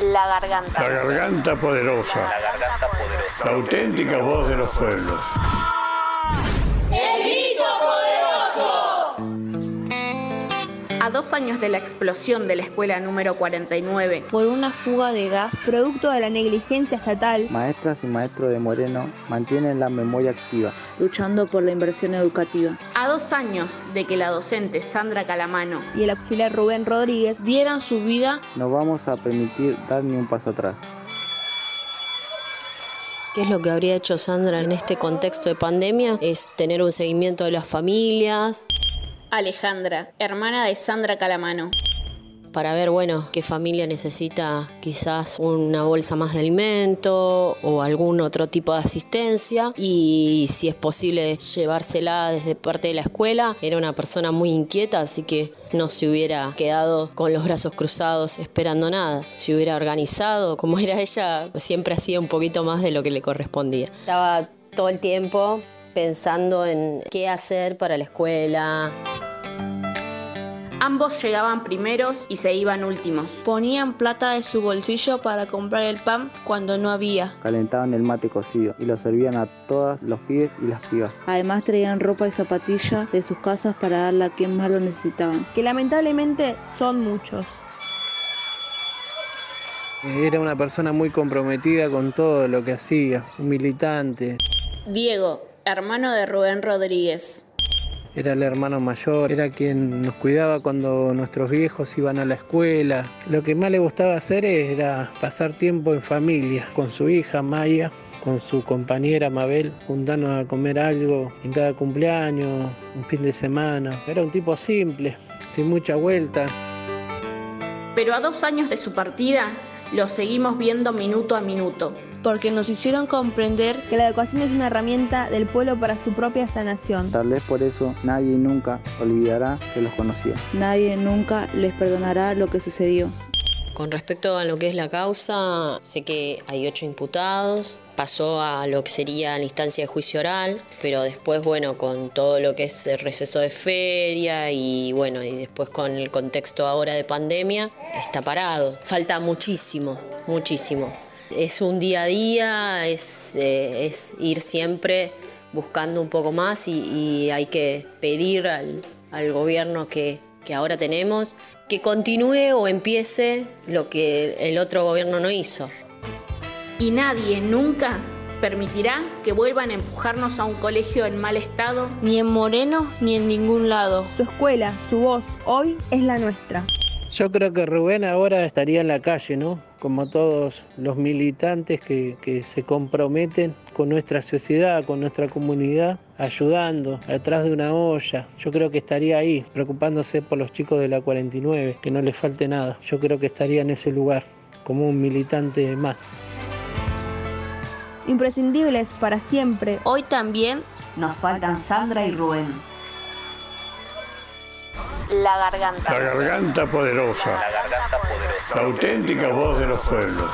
La garganta. La garganta poderosa. La garganta poderosa. La auténtica voz de los pueblos. ¡El grito poderoso! A dos años de la explosión de la escuela número 49, por una fuga de gas producto de la negligencia estatal, maestras y maestros de Moreno mantienen la memoria activa, luchando por la inversión educativa. Dos años de que la docente Sandra Calamano y el auxiliar Rubén Rodríguez dieran su vida, no vamos a permitir dar ni un paso atrás. ¿Qué es lo que habría hecho Sandra en este contexto de pandemia? Es tener un seguimiento de las familias. Alejandra, hermana de Sandra Calamano. Para ver, bueno, qué familia necesita quizás una bolsa más de alimento o algún otro tipo de asistencia y si es posible llevársela desde parte de la escuela. Era una persona muy inquieta, así que no se hubiera quedado con los brazos cruzados esperando nada. Se hubiera organizado, como era ella, siempre hacía un poquito más de lo que le correspondía. Estaba todo el tiempo pensando en qué hacer para la escuela. Ambos llegaban primeros y se iban últimos. Ponían plata de su bolsillo para comprar el pan cuando no había. Calentaban el mate cocido y lo servían a todos los pibes y las pibas. Además traían ropa y zapatillas de sus casas para darle a quien más lo necesitaban. Que lamentablemente son muchos. Era una persona muy comprometida con todo lo que hacía, un militante. Diego, hermano de Rubén Rodríguez. Era el hermano mayor, era quien nos cuidaba cuando nuestros viejos iban a la escuela. Lo que más le gustaba hacer era pasar tiempo en familia, con su hija Maya, con su compañera Mabel, juntarnos a comer algo en cada cumpleaños, un fin de semana. Era un tipo simple, sin mucha vuelta. Pero a dos años de su partida, lo seguimos viendo minuto a minuto. Porque nos hicieron comprender que la educación es una herramienta del pueblo para su propia sanación. Tal vez por eso nadie nunca olvidará que los conocía. Nadie nunca les perdonará lo que sucedió. Con respecto a lo que es la causa, sé que hay ocho imputados, pasó a lo que sería la instancia de juicio oral, pero después, bueno, con todo lo que es el receso de feria y bueno, y después con el contexto ahora de pandemia, está parado. Falta muchísimo, muchísimo. Es un día a día, es, eh, es ir siempre buscando un poco más y, y hay que pedir al, al gobierno que, que ahora tenemos que continúe o empiece lo que el otro gobierno no hizo. Y nadie nunca permitirá que vuelvan a empujarnos a un colegio en mal estado. Ni en Moreno ni en ningún lado. Su escuela, su voz, hoy es la nuestra. Yo creo que Rubén ahora estaría en la calle, ¿no? Como todos los militantes que, que, se comprometen con nuestra sociedad, con nuestra comunidad, ayudando, atrás de una olla. Yo creo que estaría ahí, preocupándose por los chicos de la 49, que no les falte nada. Yo creo que estaría en ese lugar, como un militante más. Imprescindibles para siempre. Hoy también nos faltan Sandra y Rubén. La garganta. La garganta poderosa. La garganta poderosa. La auténtica voz de los pueblos.